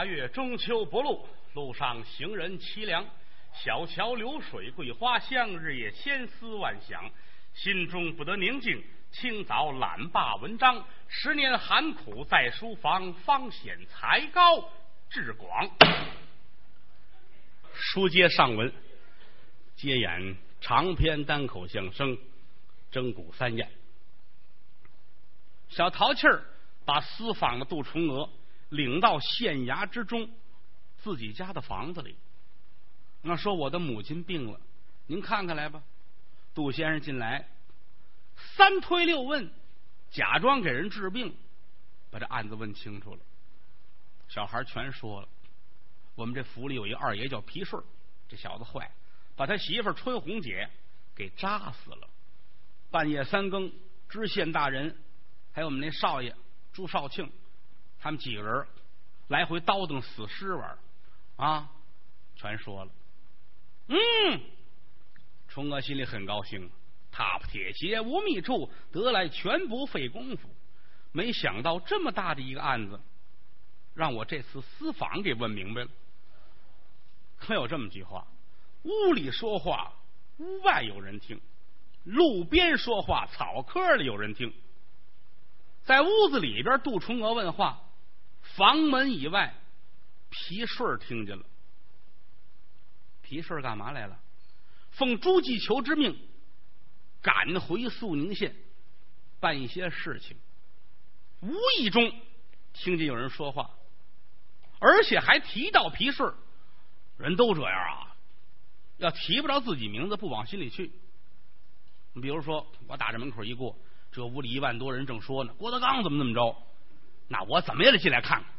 八月中秋不露，路上行人凄凉。小桥流水桂花香，日夜千思万想，心中不得宁静。清早懒罢文章，十年寒苦在书房，方显才高志广。书接上文，接演长篇单口相声《征古三宴》。小淘气儿把私访的杜重娥领到县衙之中，自己家的房子里。那说我的母亲病了，您看看来吧。杜先生进来，三推六问，假装给人治病，把这案子问清楚了。小孩全说了。我们这府里有一二爷叫皮顺，这小子坏，把他媳妇春红姐给扎死了。半夜三更，知县大人还有我们那少爷朱少庆，他们几个人来回叨叨死尸玩啊，全说了。嗯，崇娥心里很高兴，踏破铁鞋无觅处，得来全不费功夫。没想到这么大的一个案子，让我这次私访给问明白了。可有这么句话：屋里说话，屋外有人听；路边说话，草棵里有人听。在屋子里边，杜崇娥问话；房门以外，皮顺听见了。皮顺干嘛来了？奉朱继求之命，赶回肃宁县办一些事情。无意中听见有人说话，而且还提到皮顺。人都这样啊，要提不着自己名字，不往心里去。你比如说，我打这门口一过，这屋里一万多人正说呢，郭德纲怎么怎么着，那我怎么也得进来看看，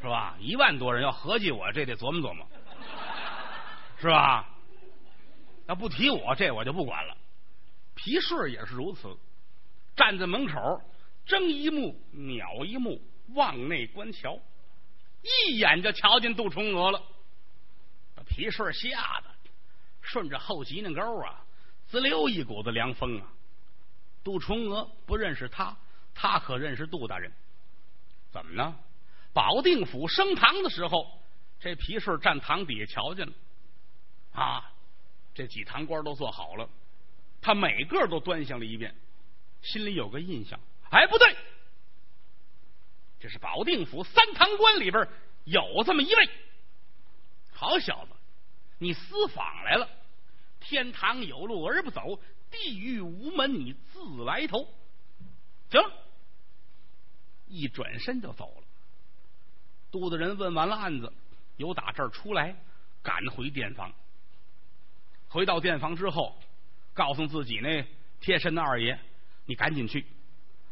是吧？一万多人要合计我，这得琢磨琢磨。是吧？要不提我，这我就不管了。皮顺也是如此，站在门口，睁一目秒一目，往内观瞧，一眼就瞧见杜重娥了。把皮顺吓得顺着后脊梁沟啊，滋溜一股子凉风啊。杜重娥不认识他，他可认识杜大人。怎么呢？保定府升堂的时候，这皮顺站堂底下瞧见了。啊，这几堂官都做好了，他每个都端详了一遍，心里有个印象。哎，不对，这是保定府三堂官里边有这么一位好小子，你私访来了，天堂有路而不走，地狱无门你自来投。行了，一转身就走了。杜大人问完了案子，由打这儿出来，赶回店房。回到店房之后，告诉自己那贴身的二爷：“你赶紧去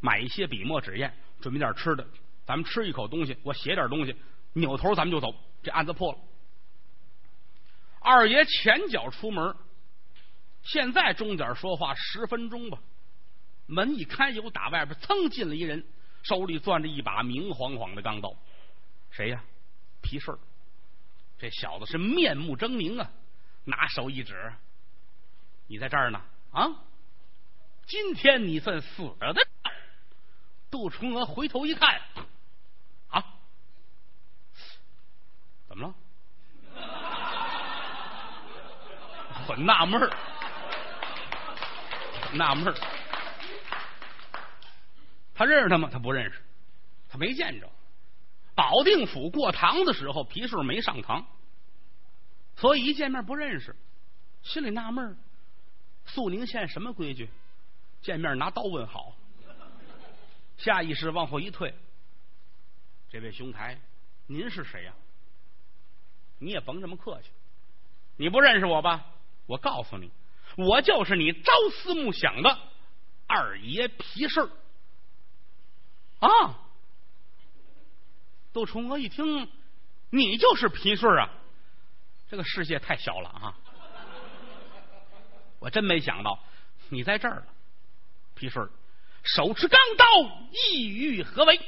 买一些笔墨纸砚，准备点吃的，咱们吃一口东西，我写点东西，扭头咱们就走，这案子破了。”二爷前脚出门，现在钟点说话十分钟吧。门一开，有打外边噌进了一人，手里攥着一把明晃晃的钢刀。谁呀？皮顺这小子是面目狰狞啊！拿手一指，你在这儿呢啊！今天你算死了的。杜重娥回头一看，啊，怎么了？很纳闷儿，纳闷儿。他认识他吗？他不认识，他没见着。保定府过堂的时候，皮顺没上堂。所以一见面不认识，心里纳闷儿。肃宁县什么规矩？见面拿刀问好。下意识往后一退。这位兄台，您是谁呀？你也甭这么客气。你不认识我吧？我告诉你，我就是你朝思暮想的二爷皮顺啊！杜重娥一听，你就是皮顺啊！这个世界太小了啊！我真没想到你在这儿了，皮顺手持钢刀，意欲何为？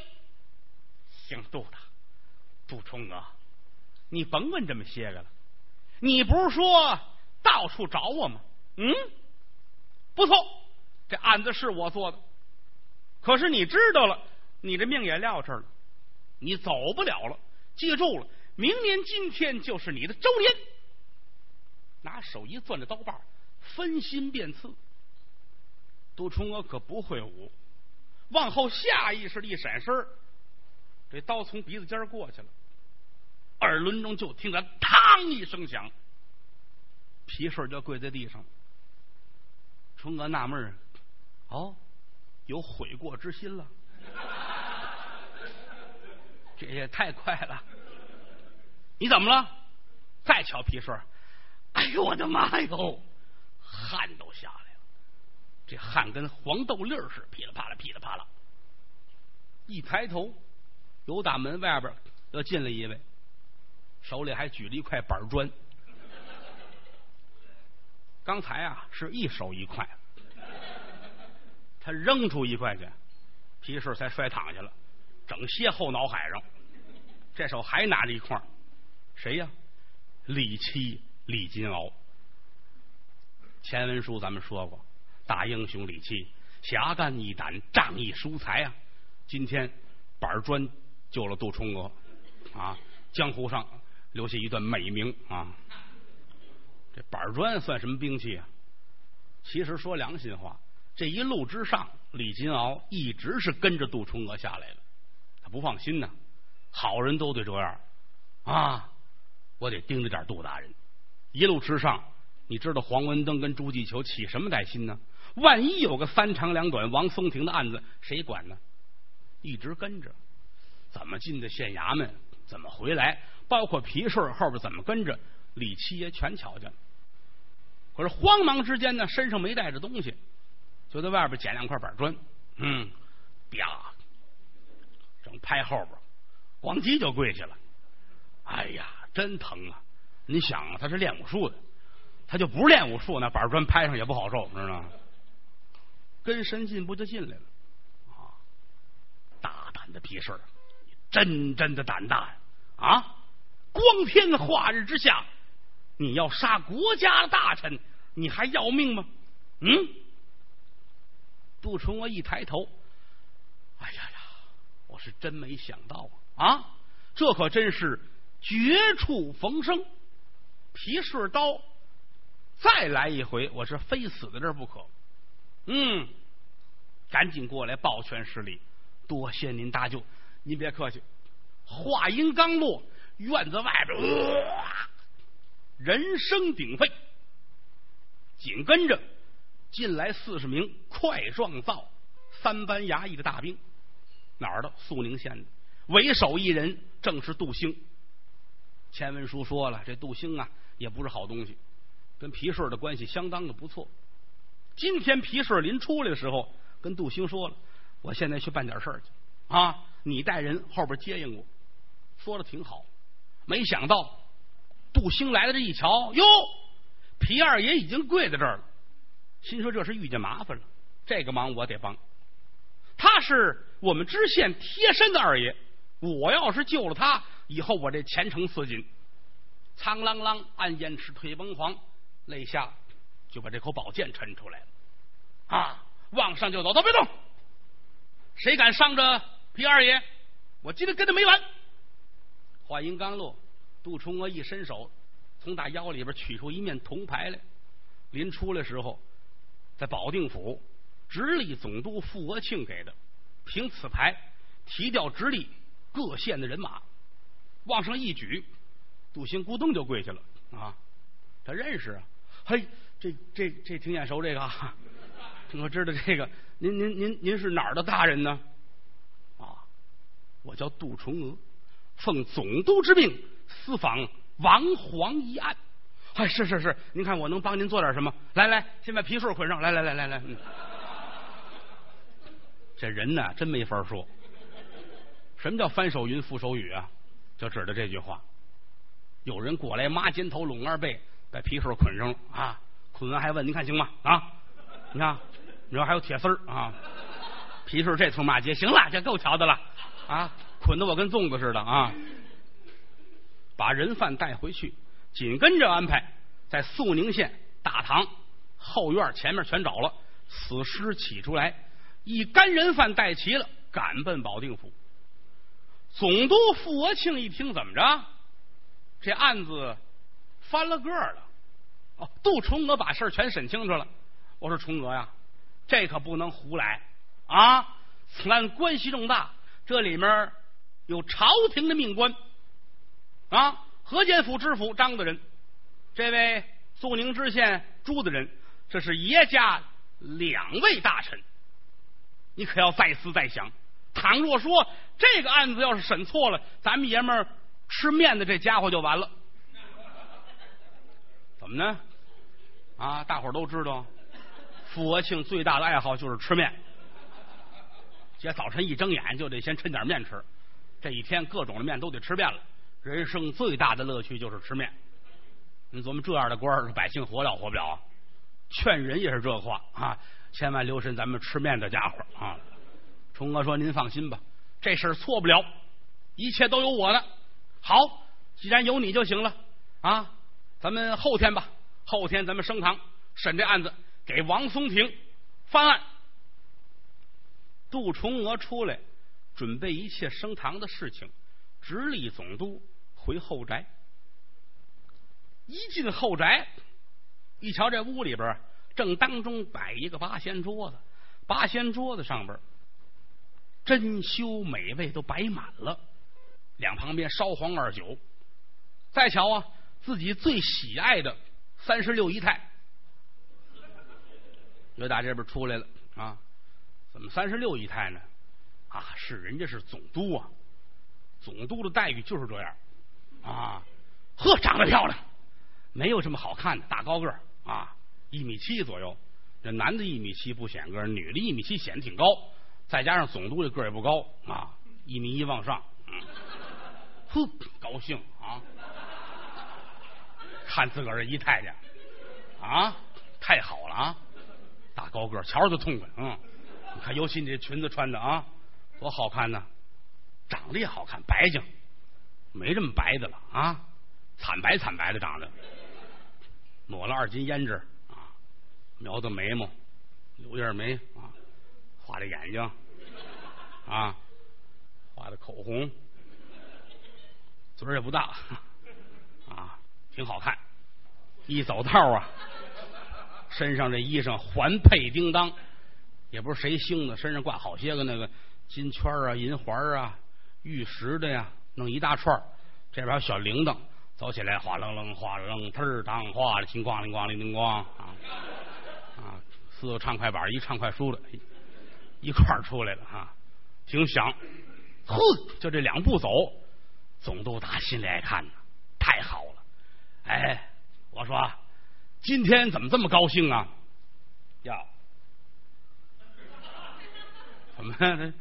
姓杜的，杜重娥，你甭问这么些个了。你不是说到处找我吗？嗯，不错，这案子是我做的。可是你知道了，你这命也撂这儿了，你走不了了。记住了，明年今天就是你的周年。拿手一攥着刀把，分心便刺。杜重娥可不会武，往后下意识的一闪身这刀从鼻子尖过去了。耳轮中就听着“嘡”一声响，皮顺就跪在地上。重娥纳闷哦，有悔过之心了。这也太快了！你怎么了？再瞧皮顺，哎呦我的妈哟，汗都下来了，这汗跟黄豆粒儿似的，噼里啪啦，噼里啪啦。一抬头，有大门外边又进来一位，手里还举了一块板砖。刚才啊是一手一块，他扔出一块去，皮顺才摔躺下了。整歇后脑海上，这手还拿着一块谁呀？李七李金鳌。前文书咱们说过，大英雄李七，侠肝义胆，仗义疏财啊！今天板砖救了杜冲娥啊，江湖上留下一段美名啊。这板砖算什么兵器啊？其实说良心话，这一路之上，李金鳌一直是跟着杜冲娥下来的。不放心呢，好人都得这样啊！我得盯着点杜大人。一路之上，你知道黄文登跟朱继求起什么歹心呢？万一有个三长两短，王松亭的案子谁管呢？一直跟着，怎么进的县衙门，怎么回来，包括皮顺后边怎么跟着，李七爷全瞧见了。可是慌忙之间呢，身上没带着东西，就在外边捡两块板砖，嗯，啪。拍后边，咣叽就跪下了。哎呀，真疼啊！你想啊，他是练武术的，他就不是练武术，那板砖拍上也不好受，知道吗？跟神进不就进来了？啊，大胆的屁事儿，真真的胆大呀！啊，光天化日之下，你要杀国家大臣，你还要命吗？嗯？杜重娥一抬头，我是真没想到啊！这可真是绝处逢生，皮顺刀再来一回，我是非死在这不可。嗯，赶紧过来抱拳施礼，多谢您搭救。您别客气。话音刚落，院子外边人声鼎沸，紧跟着进来四十名快状造三班衙役的大兵。哪儿的？肃宁县的，为首一人正是杜兴。前文书说了，这杜兴啊，也不是好东西，跟皮顺的关系相当的不错。今天皮顺临出来的时候，跟杜兴说了：“我现在去办点事儿去啊，你带人后边接应我。”说的挺好。没想到杜兴来了，这一瞧，哟，皮二爷已经跪在这儿了，心说这是遇见麻烦了，这个忙我得帮。他是我们知县贴身的二爷，我要是救了他，以后我这前程似锦。苍啷啷，暗烟池腿崩黄，肋下就把这口宝剑抻出来了，啊，往上就走，都别动，谁敢伤着皮二爷，我今天跟他没完。话音刚落，杜冲娥一伸手，从大腰里边取出一面铜牌来，临出来时候，在保定府。直隶总督傅国庆给的，凭此牌提调直隶各县的人马，往上一举，杜兴咕咚就跪下了啊！他认识啊，嘿，这这这挺眼熟，这个我知道这个。您您您您是哪儿的大人呢？啊，我叫杜重娥，奉总督之命私访王皇一案。哎，是是是，您看我能帮您做点什么？来来，先把皮顺捆上。来来来来来。这人呢，真没法说。什么叫翻手云覆手雨啊？就指的这句话。有人过来，抹肩头，拢二背，把皮顺捆上了啊！捆完还问：“您看行吗？”啊，你看，你说还有铁丝儿啊？皮顺这头骂街，行了，这够瞧的了啊！捆的我跟粽子似的啊！把人犯带回去，紧跟着安排在肃宁县大堂后院前面全找了，死尸起出来。一干人犯带齐了，赶奔保定府。总督傅国庆一听，怎么着？这案子翻了个了。哦，杜崇娥把事儿全审清楚了。我说崇娥呀，这可不能胡来啊！此案关系重大，这里面有朝廷的命官啊，河间府知府张大人，这位肃宁知县朱大人，这是爷家两位大臣，你可要再思再想。倘若说这个案子要是审错了，咱们爷们儿吃面的这家伙就完了。怎么呢？啊，大伙儿都知道，傅国庆最大的爱好就是吃面。姐早晨一睁眼就得先抻点面吃，这一天各种的面都得吃遍了。人生最大的乐趣就是吃面。你琢磨这样的官儿，百姓活了活不了？劝人也是这话啊，千万留神咱们吃面的家伙啊。崇哥说：“您放心吧，这事儿错不了，一切都有我呢。好，既然有你就行了啊！咱们后天吧，后天咱们升堂审这案子，给王松亭翻案。杜崇娥出来，准备一切升堂的事情，直隶总督回后宅。一进后宅，一瞧这屋里边正当中摆一个八仙桌子，八仙桌子上边。”珍馐美味都摆满了，两旁边烧黄二酒，再瞧啊，自己最喜爱的三十六姨太，又打这边出来了啊！怎么三十六姨太呢？啊，是人家是总督啊，总督的待遇就是这样啊！呵，长得漂亮，没有这么好看的，大高个儿啊，一米七左右。这男的一米七不显个，女的一米七显得挺高。再加上总督的个儿也不高啊，一米一往上，嗯，哼，高兴啊！看自个儿这姨太监啊，太好了啊！大高个儿，瞧着就痛快，嗯。你看，尤其你这裙子穿的啊，多好看呢！长得也好看，白净，没这么白的了啊，惨白惨白的长得，抹了二斤胭脂，描的眉毛，柳叶眉啊，画的眼睛。啊，画的口红，嘴也不大，啊，挺好看。一走道啊，身上这衣裳环佩叮当，也不是谁兴的，身上挂好些个那个金圈啊、银环啊、玉石的呀，弄一大串这边小铃铛，走起来哗楞楞、哗楞楞、嘚当哗的，金咣铃咣铃铃咣啊，四个唱快板一唱快书的，一块儿出来了啊。挺响，哼，就这两步走，总督打心里爱看呢，太好了。哎，我说今天怎么这么高兴啊？呀，怎么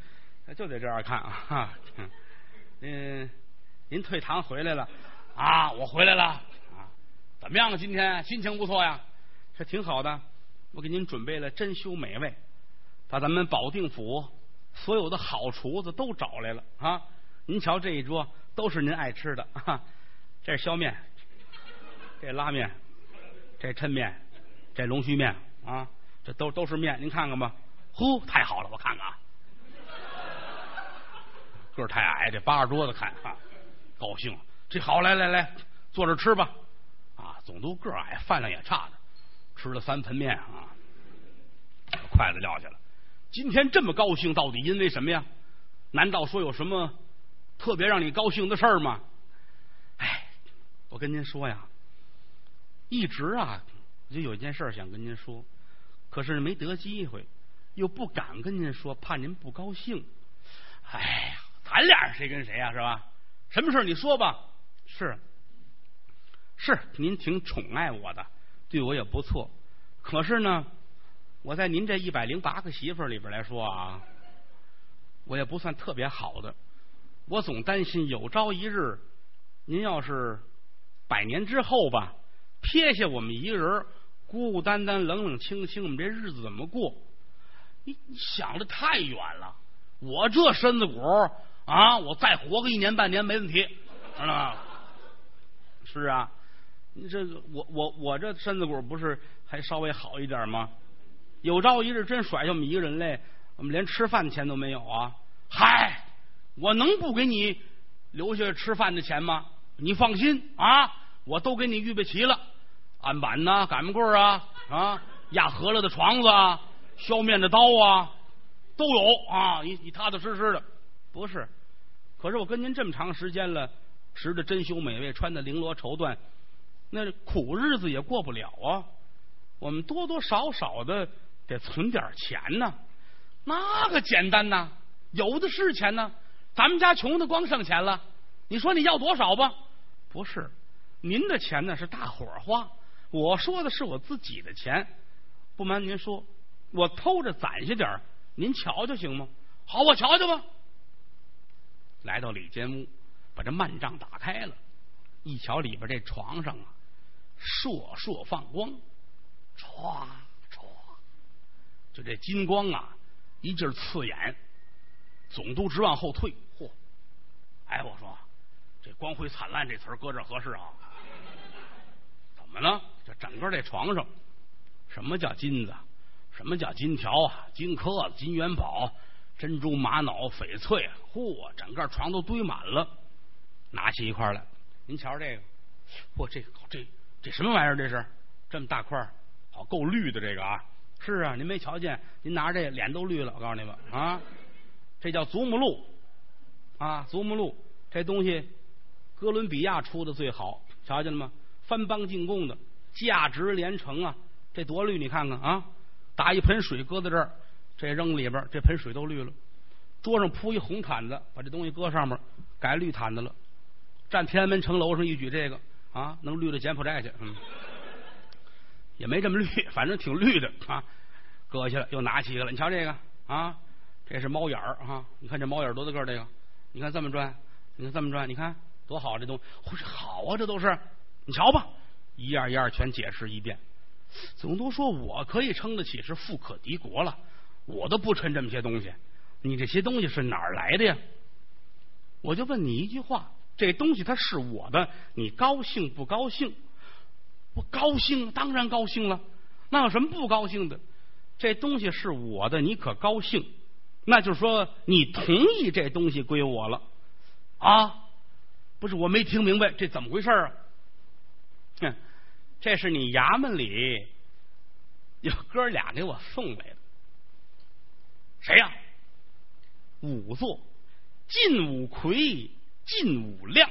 就得这样看啊？嗯，您退堂回来了啊？我回来了啊？怎么样啊？今天心情不错呀？这挺好的。我给您准备了珍馐美味，把咱们保定府。所有的好厨子都找来了啊！您瞧这一桌都是您爱吃的啊！这是削面，这拉面，这抻面，这龙须面啊！这都都是面，您看看吧。呼，太好了，我看看啊！个儿太矮，这扒着桌子看啊，高兴。这好，来来来，坐着吃吧。啊，总督个儿矮，饭量也差的，吃了三盆面啊，筷子撂下了。今天这么高兴，到底因为什么呀？难道说有什么特别让你高兴的事儿吗？哎，我跟您说呀，一直啊，就有一件事想跟您说，可是没得机会，又不敢跟您说，怕您不高兴。哎呀，咱俩谁跟谁呀，是吧？什么事你说吧。是，是，您挺宠爱我的，对我也不错。可是呢。我在您这一百零八个媳妇儿里边来说啊，我也不算特别好的。我总担心有朝一日，您要是百年之后吧，撇下我们一个人，孤孤单单、冷冷清清，我们这日子怎么过？你想的太远了。我这身子骨啊，我再活个一年半年没问题，知道吗？是啊，你这个我我我这身子骨不是还稍微好一点吗？有朝一日真甩下我们一个人来，我们连吃饭钱都没有啊！嗨，我能不给你留下吃饭的钱吗？你放心啊，我都给你预备齐了，案板呐、擀面棍啊啊，压饸饹的床子啊，削面的刀啊，都有啊，你你踏踏实实的。不是，可是我跟您这么长时间了，吃的珍馐美味，穿的绫罗绸缎，那苦日子也过不了啊。我们多多少少的得存点钱呢，那个简单呐，有的是钱呢。咱们家穷的光剩钱了，你说你要多少吧？不是，您的钱呢是大伙儿花，我说的是我自己的钱。不瞒您说，我偷着攒下点儿，您瞧瞧行吗？好，我瞧瞧吧。来到里间屋，把这幔帐打开了，一瞧里边这床上啊，烁烁放光，唰唰，就这金光啊，一劲儿刺眼，总督直往后退。嚯！哎，我说这光辉灿烂这词儿搁这合适啊？怎么了？这整个这床上，什么叫金子？什么叫金条啊？金颗子、金元宝。珍珠、玛瑙、翡翠，嚯，整个床都堆满了。拿起一块来，您瞧这个，嚯，这个这这什么玩意儿？这是这么大块好够绿的这个啊！是啊，您没瞧见？您拿着这脸都绿了。我告诉你们啊，这叫祖母绿啊，祖母绿这东西，哥伦比亚出的最好，瞧见了吗？翻邦进贡的，价值连城啊！这多绿，你看看啊！打一盆水搁在这儿。这扔里边，这盆水都绿了。桌上铺一红毯子，把这东西搁上面，改绿毯子了。站天安门城楼上一举这个啊，能绿到柬埔寨去。嗯，也没这么绿，反正挺绿的啊。搁下了，又拿起一个了。你瞧这个啊，这是猫眼儿啊。你看这猫眼多大个儿？这个，你看这么转，你看这么转，你看多好这东西。好啊，这都是。你瞧吧，一样一样全解释一遍。总都说我可以称得起是富可敌国了。我都不趁这么些东西，你这些东西是哪儿来的呀？我就问你一句话：这东西它是我的，你高兴不高兴？不高兴，当然高兴了。那有什么不高兴的？这东西是我的，你可高兴？那就是说你同意这东西归我了啊？不是，我没听明白，这怎么回事啊？哼，这是你衙门里有哥俩给我送来的。谁呀？仵作晋武魁、靳武亮，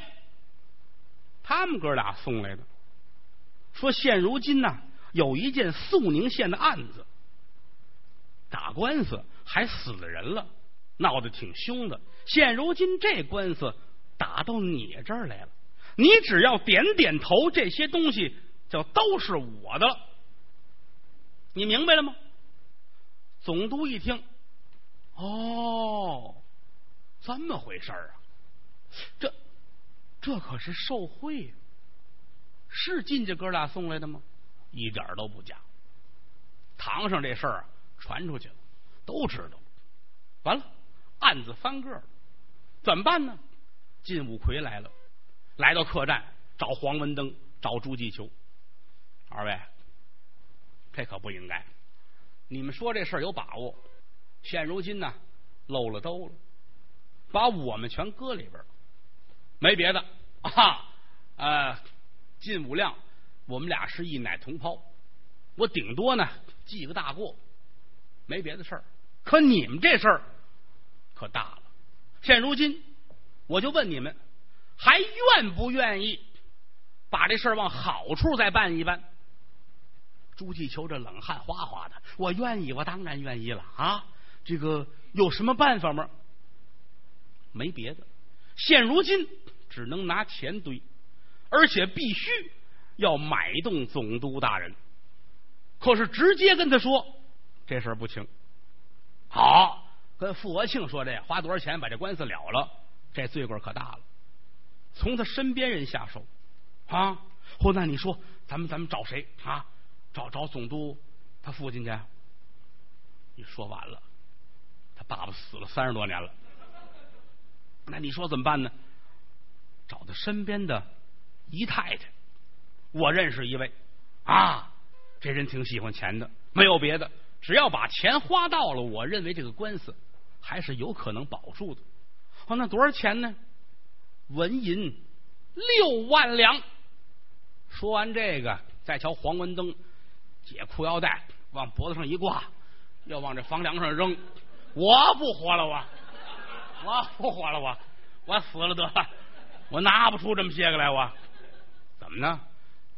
他们哥俩送来的。说现如今呢，有一件肃宁县的案子，打官司还死了人了，闹得挺凶的。现如今这官司打到你这儿来了，你只要点点头，这些东西就都是我的了。你明白了吗？总督一听。哦，这么回事儿啊！这这可是受贿，是进家哥俩送来的吗？一点都不假。堂上这事儿传出去了，都知道了。完了，案子翻个了，怎么办呢？晋武奎来了，来到客栈找黄文登，找朱继秋。二位，这可不应该。你们说这事儿有把握？现如今呢，漏了兜了，把我们全搁里边了，没别的啊，呃，晋武亮，我们俩是一奶同胞，我顶多呢记个大过，没别的事儿。可你们这事儿可大了，现如今我就问你们，还愿不愿意把这事儿往好处再办一办？朱继秋这冷汗哗哗的，我愿意，我当然愿意了啊。这个有什么办法吗？没别的，现如今只能拿钱堆，而且必须要买动总督大人。可是直接跟他说这事儿不轻。好，跟傅国庆说这花多少钱把这官司了了，这罪过可大了。从他身边人下手啊！或那你说咱们咱们找谁啊？找找总督他父亲去？你说完了。他爸爸死了三十多年了，那你说怎么办呢？找他身边的姨太太，我认识一位啊，这人挺喜欢钱的，没有别的，只要把钱花到了，我认为这个官司还是有可能保住的。哦，那多少钱呢？纹银六万两。说完这个，再瞧黄文登解裤腰带，往脖子上一挂，要往这房梁上扔。我不活了，我我不活了，我我死了得了，我拿不出这么些个来，我怎么呢？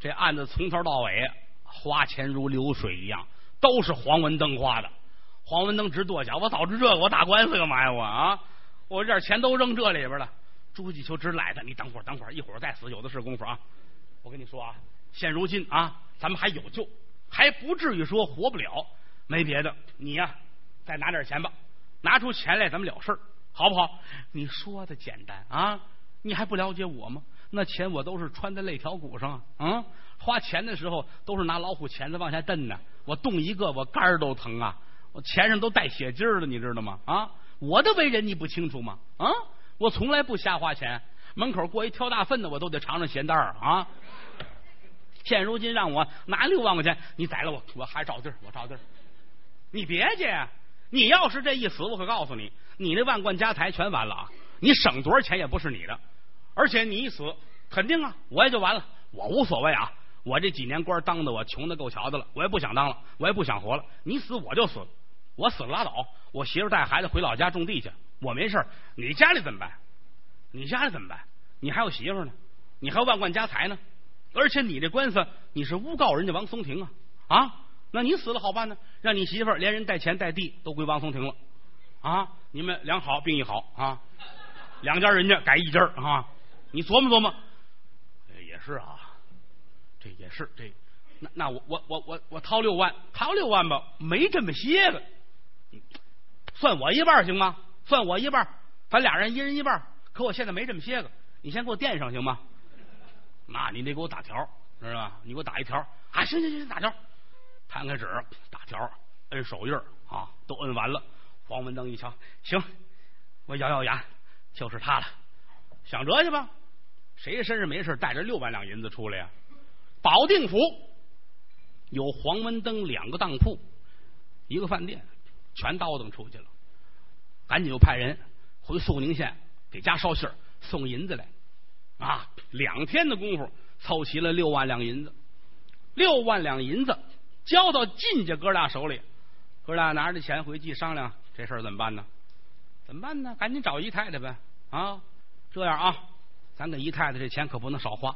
这案子从头到尾花钱如流水一样，都是黄文登花的。黄文登直跺脚，我早知这个，我打官司干嘛呀？我啊，我这点钱都扔这里边了。朱继秋直赖他，你等会儿，等会儿，一会儿再死，有的是功夫啊！我跟你说啊，现如今啊，咱们还有救，还不至于说活不了。没别的，你呀，再拿点钱吧，拿出钱来，咱们了事儿，好不好？你说的简单啊，你还不了解我吗？那钱我都是穿在肋条骨上啊，花钱的时候都是拿老虎钳子往下蹬呢，我动一个，我肝儿都疼啊。我钱上都带血筋儿的，你知道吗？啊，我的为人你不清楚吗？啊，我从来不瞎花钱，门口过一挑大粪的，我都得尝尝咸淡儿啊。现如今让我拿六万块钱，你宰了我，我还找地儿，我找地儿。你别介，你要是这一死，我可告诉你，你那万贯家财全完了啊！你省多少钱也不是你的，而且你一死，肯定啊，我也就完了。我无所谓啊，我这几年官当的我穷的够瞧的了，我也不想当了，我也不想活了。你死我就死。我死了拉倒，我媳妇带孩子回老家种地去，我没事你家里怎么办？你家里怎么办？你还有媳妇呢，你还有万贯家财呢，而且你这官司你是诬告人家王松亭啊啊！那你死了好办呢？让你媳妇连人带钱带地都归王松亭了啊！你们两好并一好啊，两家人家改一家啊！你琢磨琢磨，也是啊，这也是这那那我我我我我掏六万，掏六万吧，没这么些个。算我一半行吗？算我一半，咱俩人一人一半。可我现在没这么些个，你先给我垫上行吗？那你得给我打条，知道吧？你给我打一条啊！行行行，打条，摊开纸打条，摁手印啊，都摁完了。黄文登一瞧，行，我咬咬牙，就是他了。想辙去吧。谁身上没事带着六万两银子出来呀？保定府有黄文登两个当铺，一个饭店。全倒腾出去了，赶紧又派人回肃宁县给家捎信儿送银子来啊！两天的功夫凑齐了六万两银子，六万两银子交到靳家哥俩手里，哥俩拿着钱回去商量这事儿怎么办呢？怎么办呢？赶紧找姨太太呗啊！这样啊，咱给姨太太这钱可不能少花，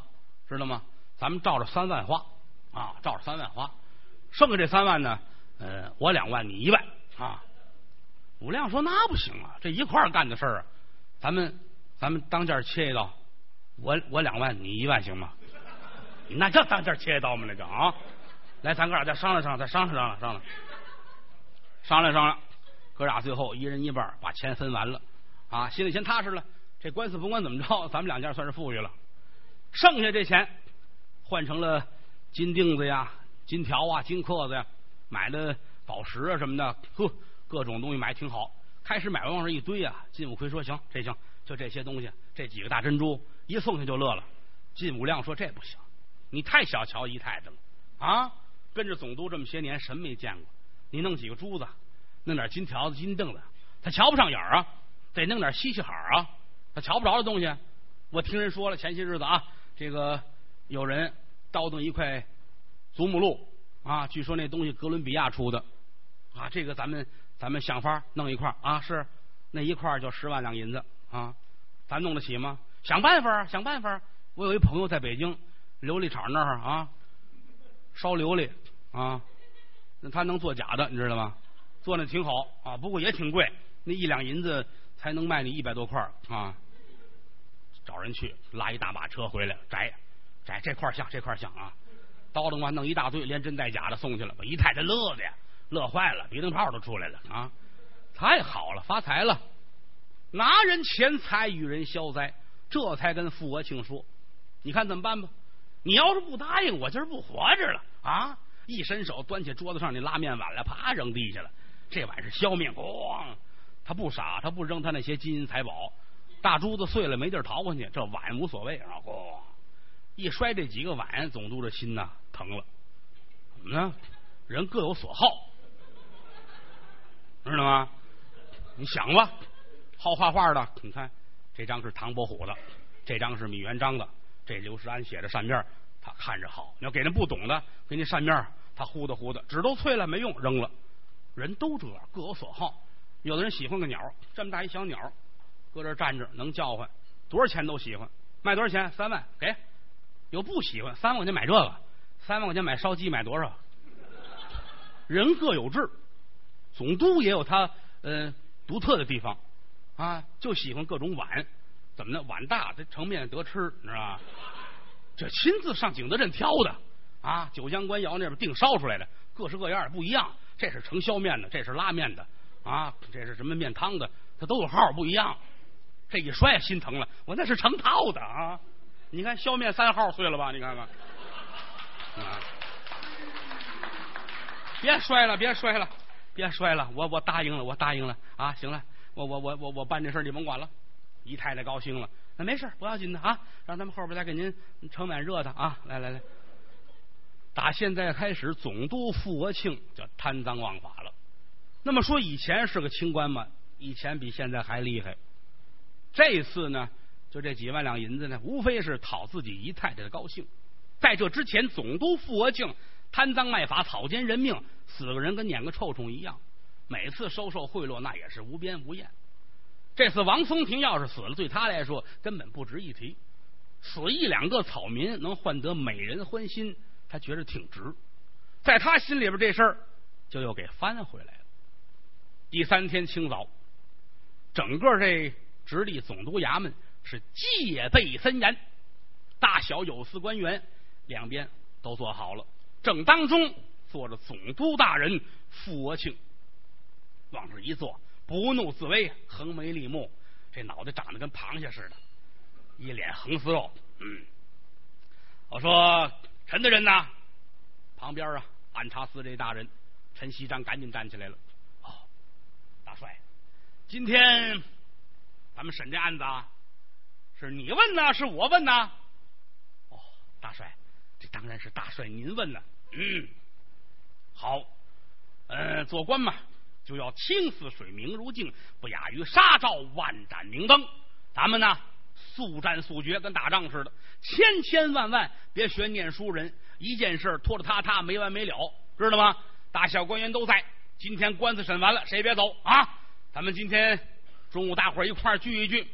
知道吗？咱们照着三万花啊，照着三万花，剩下这三万呢，呃，我两万，你一万。啊，武亮说那不行啊，这一块儿干的事儿啊，咱们咱们当间切一刀，我我两万，你一万行吗？那叫当间切一刀吗？那叫啊，来，咱哥俩再商量商量，再商量商量商量，商量商量，哥俩最后一人一半把钱分完了啊，心里先踏实了。这官司甭管怎么着，咱们两家算是富裕了。剩下这钱换成了金锭子呀、金条啊、金克子呀，买的。宝石啊什么的，呵，各种东西买挺好。开始买完往上一堆啊，金武奎说行，这行，就这些东西，这几个大珍珠一送去就乐了。金武亮说这不行，你太小瞧姨太太了啊！跟着总督这么些年，什么没见过？你弄几个珠子，弄点金条子、金凳子，他瞧不上眼啊！得弄点稀稀罕啊！他瞧不着的东西，我听人说了，前些日子啊，这个有人倒腾一块祖母绿啊，据说那东西哥伦比亚出的。啊，这个咱们咱们想法弄一块啊，是那一块就十万两银子啊，咱弄得起吗？想办法，想办法。我有一朋友在北京琉璃厂那儿啊，烧琉璃啊，那他能做假的，你知道吗？做的挺好啊，不过也挺贵，那一两银子才能卖你一百多块啊。找人去拉一大马车回来摘摘这块像这块像啊，倒腾完弄一大堆，连真带假的送去了，把姨太太乐的呀。乐坏了，鼻灯泡都出来了啊！太好了，发财了，拿人钱财与人消灾，这才跟富国庆说：“你看怎么办吧？你要是不答应，我今儿不活着了啊！”一伸手端起桌子上那拉面碗来，啪扔地下了。这碗是削面，咣！他不傻，他不扔他那些金银财宝，大珠子碎了没地儿逃过去，这碗无所谓啊！咣！一摔这几个碗，总督这心呐疼了，怎么呢？人各有所好。知道吗？你想吧，好画画的，你看这张是唐伯虎的，这张是米元璋的，这刘世安写的扇面，他看着好。你要给人不懂的，给你扇面，他糊的糊的，纸都脆了，没用，扔了。人都这样，各有所好。有的人喜欢个鸟，这么大一小鸟，搁这站着能叫唤，多少钱都喜欢。卖多少钱？三万，给。有不喜欢，三万块钱买这个，三万块钱买烧鸡，买多少？人各有志，总督也有他呃独特的地方啊，就喜欢各种碗，怎么呢？碗大，这盛面得吃，你知道吧？这亲自上景德镇挑的啊，九江官窑那边定烧出来的，各式各样不一样。这是盛削面的，这是拉面的啊，这是什么面汤的，它都有号不一样。这一摔心疼了，我那是成套的啊！你看削面三号碎了吧？你看看，啊！别摔了，别摔了，别摔了！我我答应了，我答应了啊！行了，我我我我我办这事你甭管了。姨太太高兴了，那没事不要紧的啊，让他们后边再给您盛碗热的啊！来来来，打现在开始，总督傅国庆就贪赃枉法了。那么说以前是个清官吗？以前比现在还厉害。这次呢，就这几万两银子呢，无非是讨自己姨太太的高兴。在这之前，总督傅国庆贪赃卖法、草菅人命，死个人跟撵个臭虫一样。每次收受贿赂，那也是无边无厌。这次王松亭要是死了，对他来说根本不值一提。死一两个草民能换得美人欢心，他觉得挺值。在他心里边，这事儿就又给翻回来了。第三天清早，整个这。直隶总督衙门是戒备森严，大小有司官员两边都坐好了。正当中坐着总督大人傅国庆，往这一坐，不怒自威，横眉立目，这脑袋长得跟螃蟹似的，一脸横丝肉。嗯，我说陈大人呐，旁边啊，按察司这大人陈锡章赶紧站起来了。哦，大帅，今天。咱们审这案子啊，是你问呢，是我问呢？哦，大帅，这当然是大帅您问呢。嗯，好，呃，做官嘛，就要青似水，明如镜，不亚于纱罩，万盏明灯。咱们呢，速战速决，跟打仗似的，千千万万别学念书人，一件事拖拖沓沓，没完没了，知道吗？大小官员都在，今天官司审完了，谁别走啊？咱们今天。中午大伙儿一块儿聚一聚，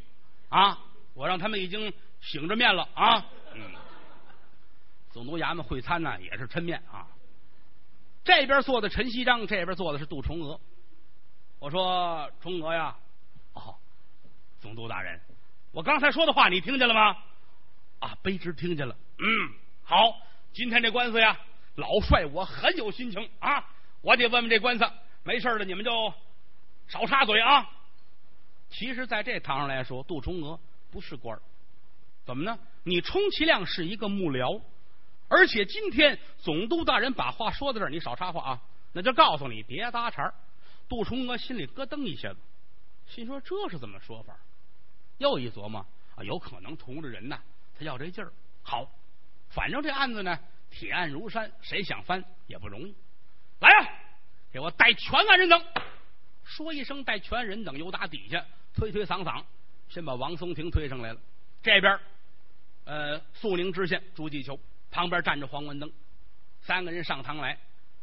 啊！我让他们已经醒着面了啊。嗯，总督衙门会餐呢，也是抻面啊。这边坐的陈锡章，这边坐的是杜重娥。我说重娥呀，哦，总督大人，我刚才说的话你听见了吗？啊，卑职听见了。嗯，好，今天这官司呀，老帅我很有心情啊，我得问问这官司。没事的，你们就少插嘴啊。其实，在这堂上来说，杜重娥不是官儿，怎么呢？你充其量是一个幕僚，而且今天总督大人把话说到这儿，你少插话啊！那就告诉你别搭茬。杜重娥心里咯噔一下子，心说这是怎么说法？又一琢磨啊，有可能同着人呐，他要这劲儿。好，反正这案子呢，铁案如山，谁想翻也不容易。来呀，给我带全案人等！说一声带全人等，由打底下。推推搡搡，先把王松亭推上来了。这边，呃，肃宁知县朱继秋旁边站着黄文登，三个人上堂来，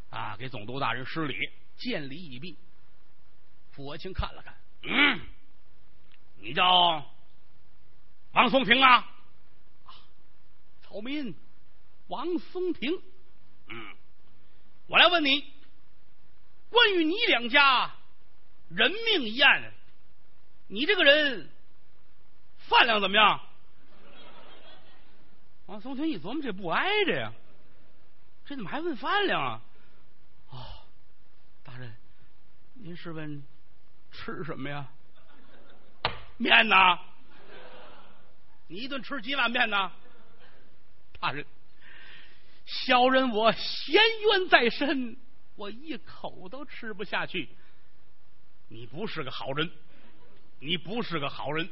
啊，给总督大人施礼，见礼已毕。傅国清看了看，嗯，你叫王松亭啊？草民王松亭。嗯，我来问你，关于你两家人命一案。你这个人饭量怎么样？王松亭一琢磨，这不挨着呀，这怎么还问饭量啊？哦，大人，您是问吃什么呀？面呐？你一顿吃几碗面呢？大人，小人我嫌冤在身，我一口都吃不下去。你不是个好人。你不是个好人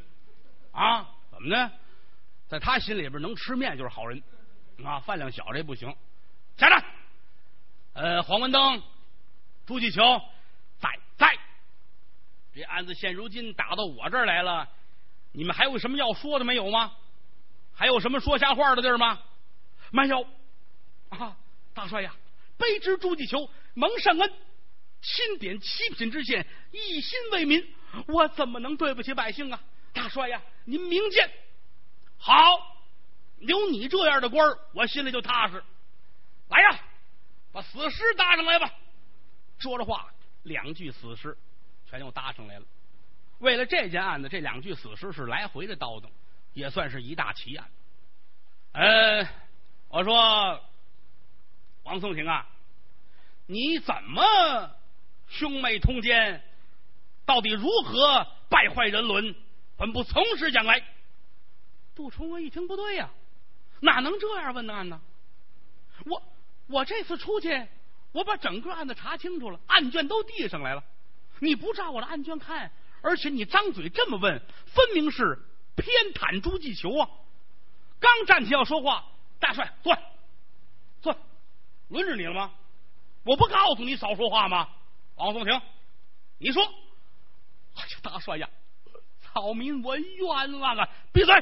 啊？怎么呢？在他心里边，能吃面就是好人啊。饭量小这不行。下来，呃，黄文登、朱继秋在在。这案子现如今打到我这儿来了，你们还有什么要说的没有吗？还有什么说瞎话的地儿吗？没有啊，大帅呀，卑职朱继求蒙圣恩，钦点七品知县，一心为民，我怎么能对不起百姓啊？大帅呀，您明鉴。好，有你这样的官儿，我心里就踏实。来呀，把死尸搭上来吧。说着话，两具死尸全又搭上来了。为了这件案子，这两具死尸是来回的叨叨。也算是一大奇案。呃，我说王松亭啊，你怎么兄妹通奸？到底如何败坏人伦？本不从实讲来。杜重娥一听不对呀，哪能这样问的案呢？我我这次出去，我把整个案子查清楚了，案卷都递上来了。你不照我的案卷看，而且你张嘴这么问，分明是。偏袒朱继求啊！刚站起要说话，大帅坐，坐，轮着你了吗？我不告诉你少说话吗？王松亭，你说，哎呀，大帅呀，草民我冤枉啊！闭嘴！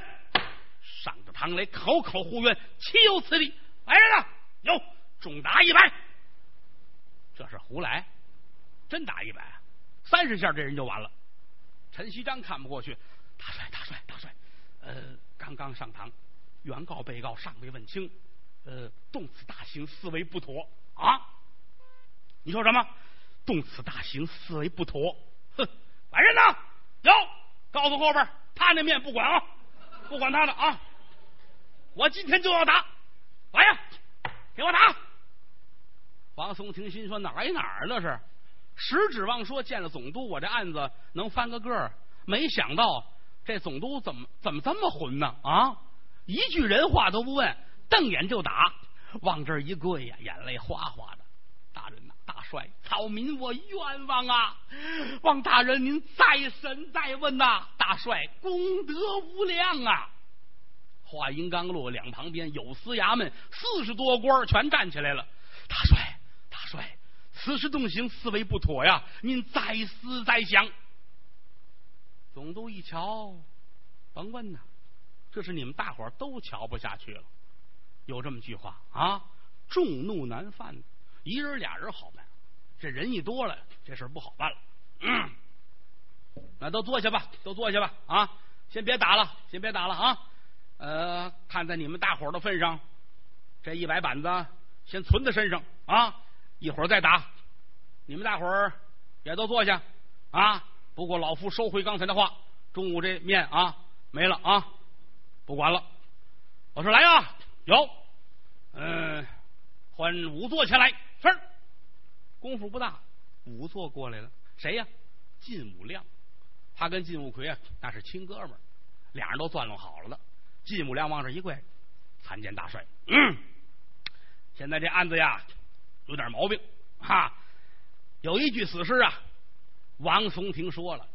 上着堂来口口呼冤，岂有此理！来人呐，有重打一百。这是胡来，真打一百，三十下这人就完了。陈锡章看不过去。大帅，大帅，大帅，呃，刚刚上堂，原告、被告尚未问清，呃，动此大刑，思为不妥啊！你说什么？动此大刑，思为不妥。哼！来人呐！有，告诉后边，他那面不管啊，不管他的啊！我今天就要打，来呀，给我打！王松亭心说哪儿哪儿那是，实指望说见了总督，我这案子能翻个个儿，没想到。这总督怎么怎么这么混呢？啊，一句人话都不问，瞪眼就打，往这一跪呀，眼泪哗哗的。大人呐，大帅，草民我冤枉啊！望大人您再审再问呐！大帅功德无量啊！话音刚落，两旁边有司衙门四十多官全站起来了。大帅，大帅，此时动刑，思维不妥呀！您再思再想。总督一瞧，甭问呐，这是你们大伙都瞧不下去了。有这么句话啊，众怒难犯，一人俩人好办，这人一多了，这事不好办了。嗯，那都坐下吧，都坐下吧啊！先别打了，先别打了啊！呃，看在你们大伙的份上，这一百板子先存在身上啊，一会儿再打。你们大伙儿也都坐下啊。不过老夫收回刚才的话，中午这面啊没了啊，不管了。我说来啊，有，嗯，换仵作前来。是，功夫不大，仵作过来了。谁呀？晋武亮，他跟晋武奎啊那是亲哥们儿，俩人都攥拢好了的。晋武亮往这一跪，参见大帅。嗯，现在这案子呀有点毛病哈，有一具死尸啊。王松亭说了：“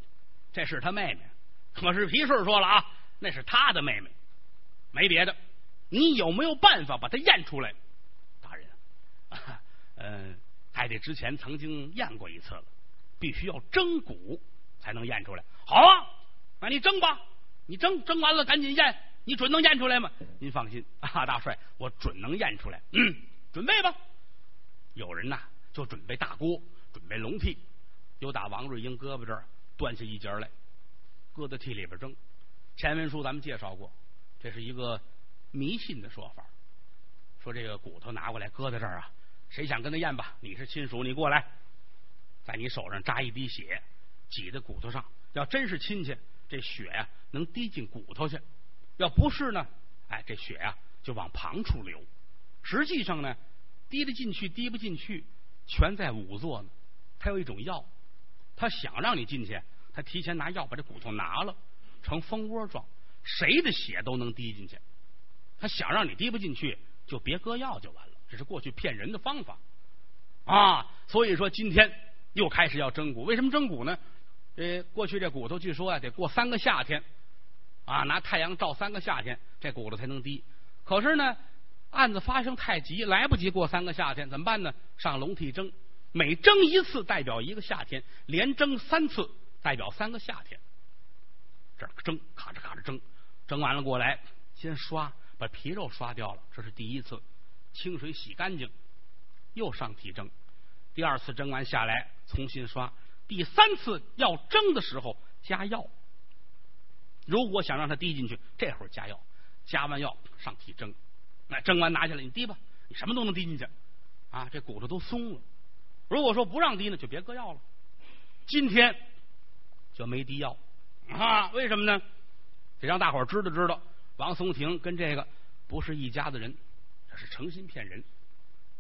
这是他妹妹。”可是皮顺说了：“啊，那是他的妹妹，没别的。你有没有办法把他验出来？”大人，嗯，还得之前曾经验过一次了，必须要蒸骨才能验出来。好啊，那你蒸吧，你蒸蒸完了赶紧验，你准能验出来吗？您放心 啊，大帅，我准能验出来。嗯，准备吧。有人呐，就准备大锅，准备笼屉。又打王瑞英胳膊这儿端下一截来，搁在屉里边蒸。前文书咱们介绍过，这是一个迷信的说法。说这个骨头拿过来搁在这儿啊，谁想跟他验吧？你是亲属，你过来，在你手上扎一滴血，挤在骨头上。要真是亲戚，这血呀能滴进骨头去；要不是呢，哎，这血呀就往旁处流。实际上呢，滴得进去，滴不进去，全在仵作呢。他有一种药。他想让你进去，他提前拿药把这骨头拿了，成蜂窝状，谁的血都能滴进去。他想让你滴不进去，就别搁药就完了。这是过去骗人的方法啊！所以说今天又开始要蒸骨，为什么蒸骨呢？呃，过去这骨头据说啊，得过三个夏天啊，拿太阳照三个夏天，这骨头才能滴。可是呢，案子发生太急，来不及过三个夏天，怎么办呢？上笼屉蒸。每蒸一次代表一个夏天，连蒸三次代表三个夏天。这儿蒸，咔哧咔哧蒸，蒸完了过来，先刷，把皮肉刷掉了，这是第一次，清水洗干净，又上体蒸。第二次蒸完下来，重新刷。第三次要蒸的时候加药。如果想让它滴进去，这会儿加药，加完药上体蒸。那蒸完拿下来，你滴吧，你什么都能滴进去啊，这骨头都松了。如果说不让滴呢，就别搁药了。今天就没滴药啊？为什么呢？得让大伙儿知道知道，王松亭跟这个不是一家子人，这是诚心骗人。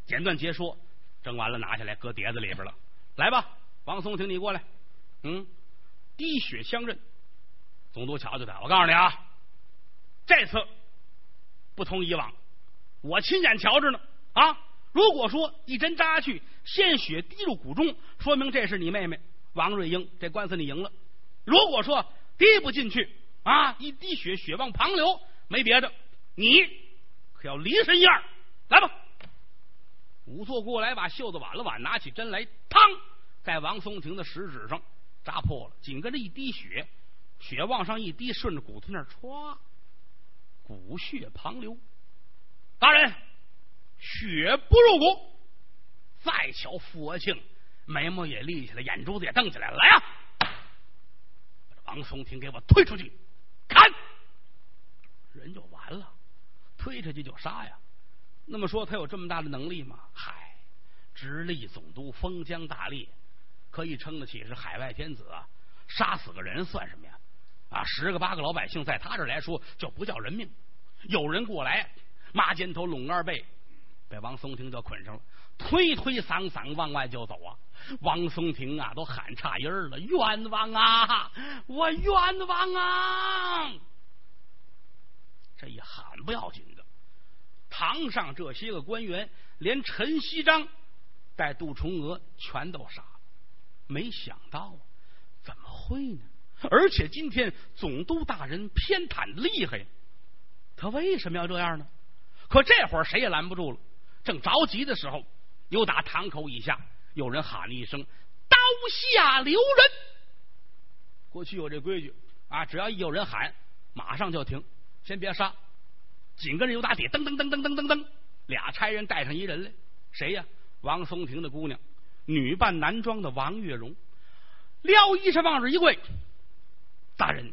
简短截说，蒸完了拿下来，搁碟子里边了。来吧，王松亭，你过来。嗯，滴血相认，总督瞧瞧他。我告诉你啊，这次不同以往，我亲眼瞧着呢啊。如果说一针扎去，鲜血滴入骨中，说明这是你妹妹王瑞英，这官司你赢了。如果说滴不进去啊，一滴血血往旁流，没别的，你可要离身一二。来吧，仵作过来，把袖子挽了挽，拿起针来，嘡，在王松亭的食指上扎破了，紧跟着一滴血，血往上一滴，顺着骨头那儿歘，骨血旁流。大人。血不入骨，再瞧傅国庆，眉毛也立起来，眼珠子也瞪起来了。来呀，王松亭给我推出去，砍人就完了，推出去就杀呀。那么说他有这么大的能力吗？嗨，直隶总督封疆大吏，可以称得起是海外天子啊！杀死个人算什么呀？啊，十个八个老百姓在他这来说就不叫人命。有人过来，马肩头拢二背。被王松亭就捆上了，推推搡搡往外就走啊！王松亭啊，都喊差音了：“冤枉啊！我冤枉啊！”这一喊不要紧的，堂上这些个官员，连陈锡章带杜重娥全都傻了。没想到，怎么会呢？而且今天总督大人偏袒厉害，他为什么要这样呢？可这会儿谁也拦不住了。正着急的时候，又打堂口以下有人喊了一声：“刀下留人！”过去有这规矩啊，只要一有人喊，马上就停，先别杀。紧跟着又打底，噔噔噔噔噔噔噔，俩差人带上一人来，谁呀？王松亭的姑娘，女扮男装的王月荣，撩衣裳往这一跪：“大人，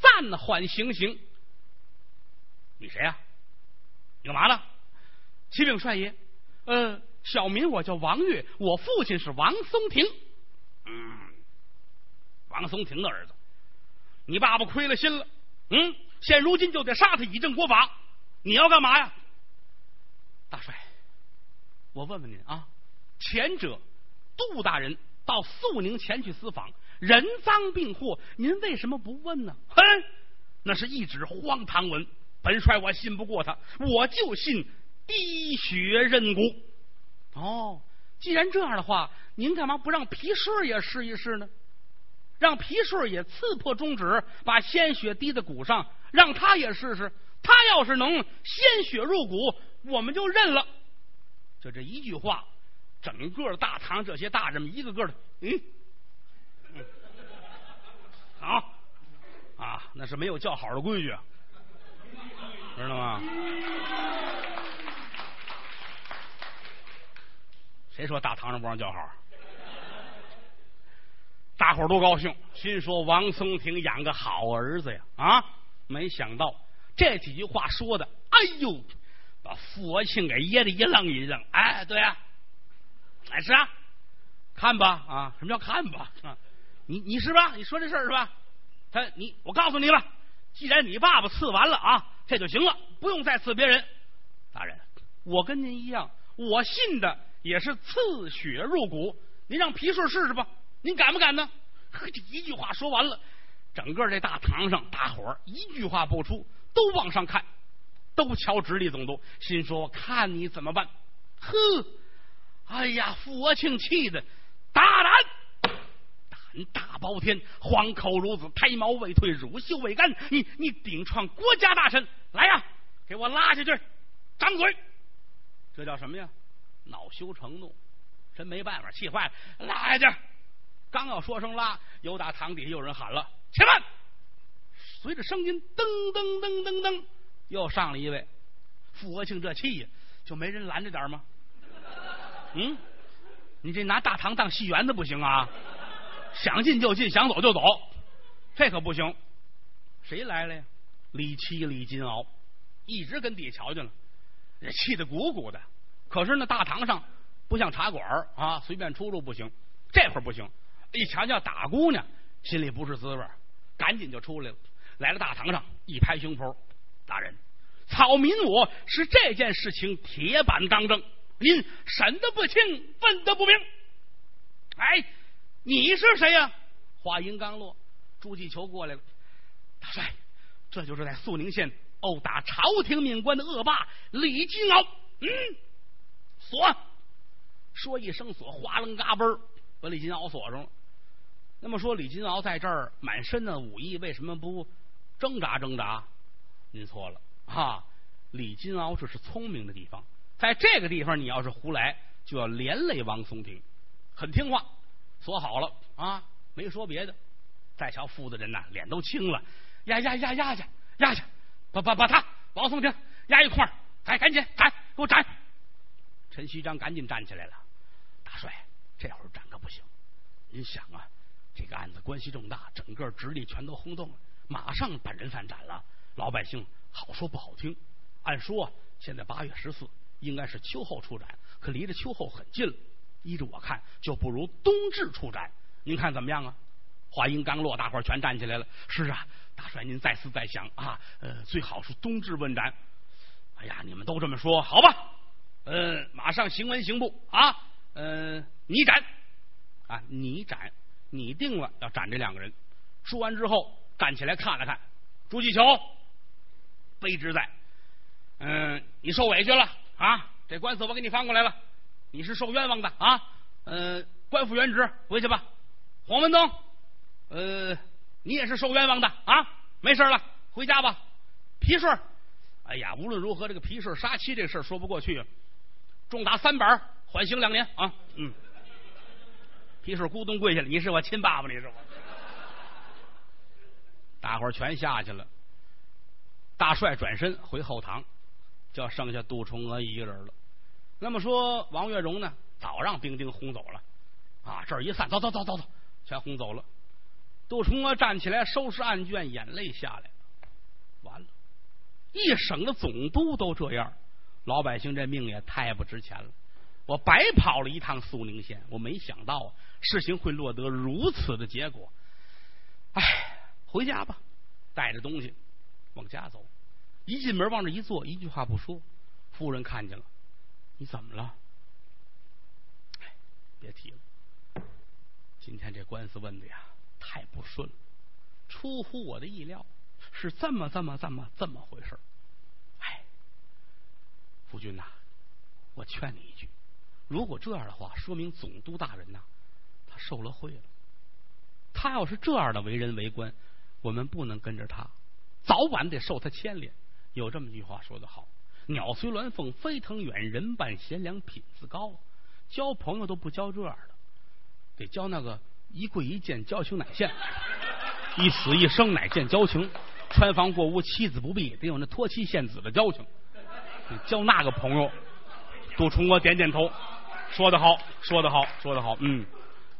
暂缓行刑。”你谁呀？你干嘛呢？启禀帅爷，呃，小民我叫王月，我父亲是王松亭。嗯，王松亭的儿子，你爸爸亏了心了。嗯，现如今就得杀他以正国法。你要干嘛呀？大帅，我问问您啊，前者杜大人到肃宁前去私访，人赃并获，您为什么不问呢？哼，那是一纸荒唐文，本帅我信不过他，我就信。滴血认骨。哦，既然这样的话，您干嘛不让皮顺也试一试呢？让皮顺也刺破中指，把鲜血滴在骨上，让他也试试。他要是能鲜血入骨，我们就认了。就这一句话，整个大堂这些大人们一个个的，嗯，好啊，那是没有叫好的规矩，知道吗？谁说大堂上不让叫好？大伙儿都高兴，心说王松亭养个好儿子呀！啊，没想到这几句话说的，哎呦，把傅国庆给噎得一愣一愣。哎，对啊，哎是啊，看吧啊，什么叫看吧？啊，你你是吧？你说这事儿是吧？他你我告诉你了，既然你爸爸刺完了啊，这就行了，不用再刺别人。大人，我跟您一样，我信的。也是刺血入骨，您让皮顺试试吧，您敢不敢呢？呵，这一句话说完了，整个这大堂上，大伙儿一句话不出，都往上看，都瞧直隶总督，心说看你怎么办。呵，哎呀，傅国庆气的大胆，胆大包天，黄口孺子，胎毛未退，乳臭未干，你你顶撞国家大臣，来呀，给我拉下去，掌嘴，这叫什么呀？恼羞成怒，真没办法，气坏了，拉下去！刚要说声拉，有打堂底下有人喊了：“且慢！”随着声音，噔噔噔噔噔，又上了一位。傅国庆这气呀，就没人拦着点吗？嗯，你这拿大堂当戏园子不行啊！想进就进，想走就走，这可不行。谁来了呀？李七、李金鳌一直跟底下瞧见了，气得鼓鼓的。可是那大堂上不像茶馆啊，随便出入不行。这会儿不行，一瞧见打姑娘，心里不是滋味，赶紧就出来了。来了大堂上，一拍胸脯：“大人，草民我是这件事情铁板当正，您审的不清，问的不明。哎，你是谁呀？”话音刚落，朱继求过来了：“大帅，这就是在肃宁县殴打朝廷命官的恶霸李金鳌。嗯，锁。说一声锁，哗楞嘎嘣把李金鳌锁上了。那么说，李金鳌在这儿满身的武艺，为什么不？挣扎挣扎，您错了啊！李金鳌这是聪明的地方，在这个地方你要是胡来，就要连累王松亭。很听话，锁好了啊，没说别的。再瞧夫的人呐，脸都青了，压压压压去，压去，把把把他王松亭压一块儿，赶赶紧斩，给我斩！陈锡章赶紧站起来了，大帅，这会儿斩可不行。您想啊，这个案子关系重大，整个直隶全都轰动了。马上把人犯斩了，老百姓好说不好听。按说现在八月十四应该是秋后出斩，可离着秋后很近了。依着我看，就不如冬至出斩。您看怎么样啊？话音刚落，大伙儿全站起来了。是啊，大帅您再思再想啊，呃，最好是冬至问斩。哎呀，你们都这么说，好吧？呃，马上行文刑部啊，呃，你斩啊，你斩，你定了要斩这两个人。说完之后。站起来看了看，朱继求，卑职在。嗯，你受委屈了啊！这官司我给你翻过来了，你是受冤枉的啊！嗯，官复原职，回去吧。黄文登，呃，你也是受冤枉的啊！没事了，回家吧。皮顺，哎呀，无论如何，这个皮顺杀妻这事说不过去，重打三板，缓刑两年啊！嗯，皮顺咕咚跪下了，你是我亲爸爸，你是我。大伙儿全下去了，大帅转身回后堂，就剩下杜重娥一个人了。那么说，王月荣呢，早让兵丁轰走了啊！这儿一散，走走走走走，全轰走了。杜重娥站起来收拾案卷，眼泪下来了。完了，一省的总督都这样，老百姓这命也太不值钱了。我白跑了一趟肃宁县，我没想到啊事情会落得如此的结果。唉。回家吧，带着东西往家走。一进门往这一坐，一句话不说。夫人看见了，你怎么了？哎，别提了，今天这官司问的呀，太不顺了，出乎我的意料，是这么这么这么这么回事哎，夫君呐，我劝你一句，如果这样的话，说明总督大人呐，他受了贿了。他要是这样的为人为官。我们不能跟着他，早晚得受他牵连。有这么句话说得好：“鸟随鸾凤飞腾远，人伴贤良品自高。”交朋友都不交这样的，得交那个一跪一见交情乃现，一死一生乃见交情。穿房过屋妻子不避，得有那托妻献子的交情。交那个朋友，杜重娥点点头，说得好，说得好，说得好。嗯，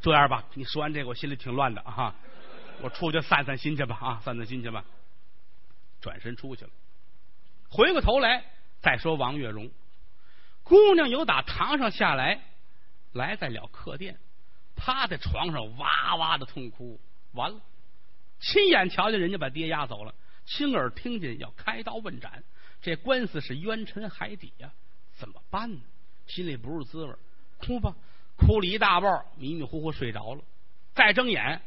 这样吧，你说完这个，我心里挺乱的啊。我出去散散心去吧，啊，散散心去吧。转身出去了，回过头来再说王月荣姑娘，由打堂上下来，来在了客店，趴在床上哇哇的痛哭。完了，亲眼瞧见人家把爹押走了，亲耳听见要开刀问斩，这官司是冤沉海底呀，怎么办呢？心里不是滋味，哭吧，哭了一大半，迷迷糊糊睡着了，再睁眼。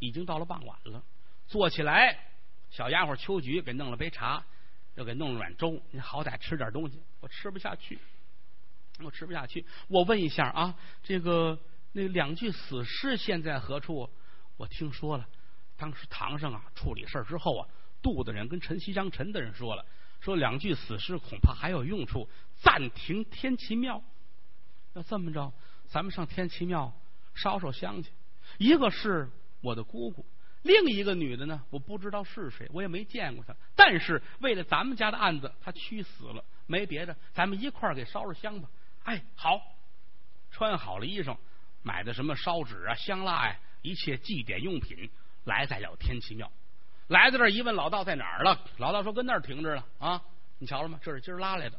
已经到了傍晚了，坐起来，小丫鬟秋菊给弄了杯茶，又给弄了碗粥。你好歹吃点东西，我吃不下去，我吃不下去。我问一下啊，这个那两具死尸现在何处？我听说了，当时堂上啊处理事之后啊，杜的人跟陈锡章陈的人说了，说两具死尸恐怕还有用处，暂停天齐庙。要这么着，咱们上天齐庙烧烧香去。一个是我的姑姑，另一个女的呢，我不知道是谁，我也没见过她。但是为了咱们家的案子，她屈死了，没别的，咱们一块儿给烧烧香吧。哎，好，穿好了衣裳，买的什么烧纸啊、香蜡呀，一切祭典用品，来在了天齐庙。来到这儿一问老道在哪儿了，老道说跟那儿停着呢。啊，你瞧了吗？这是今儿拉来的。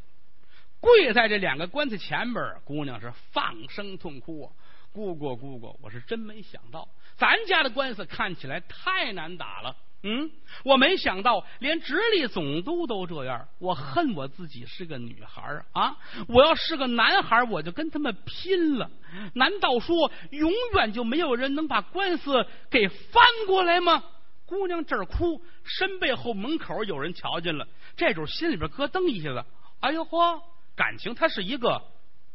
跪在这两个棺材前边，姑娘是放声痛哭啊！姑姑，姑姑，我是真没想到，咱家的官司看起来太难打了。嗯，我没想到连直隶总督都这样。我恨我自己是个女孩啊！我要是个男孩，我就跟他们拼了。难道说永远就没有人能把官司给翻过来吗？姑娘这儿哭，身背后门口有人瞧见了，这主心里边咯噔一下子。哎呦嚯！感情她是一个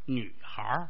女孩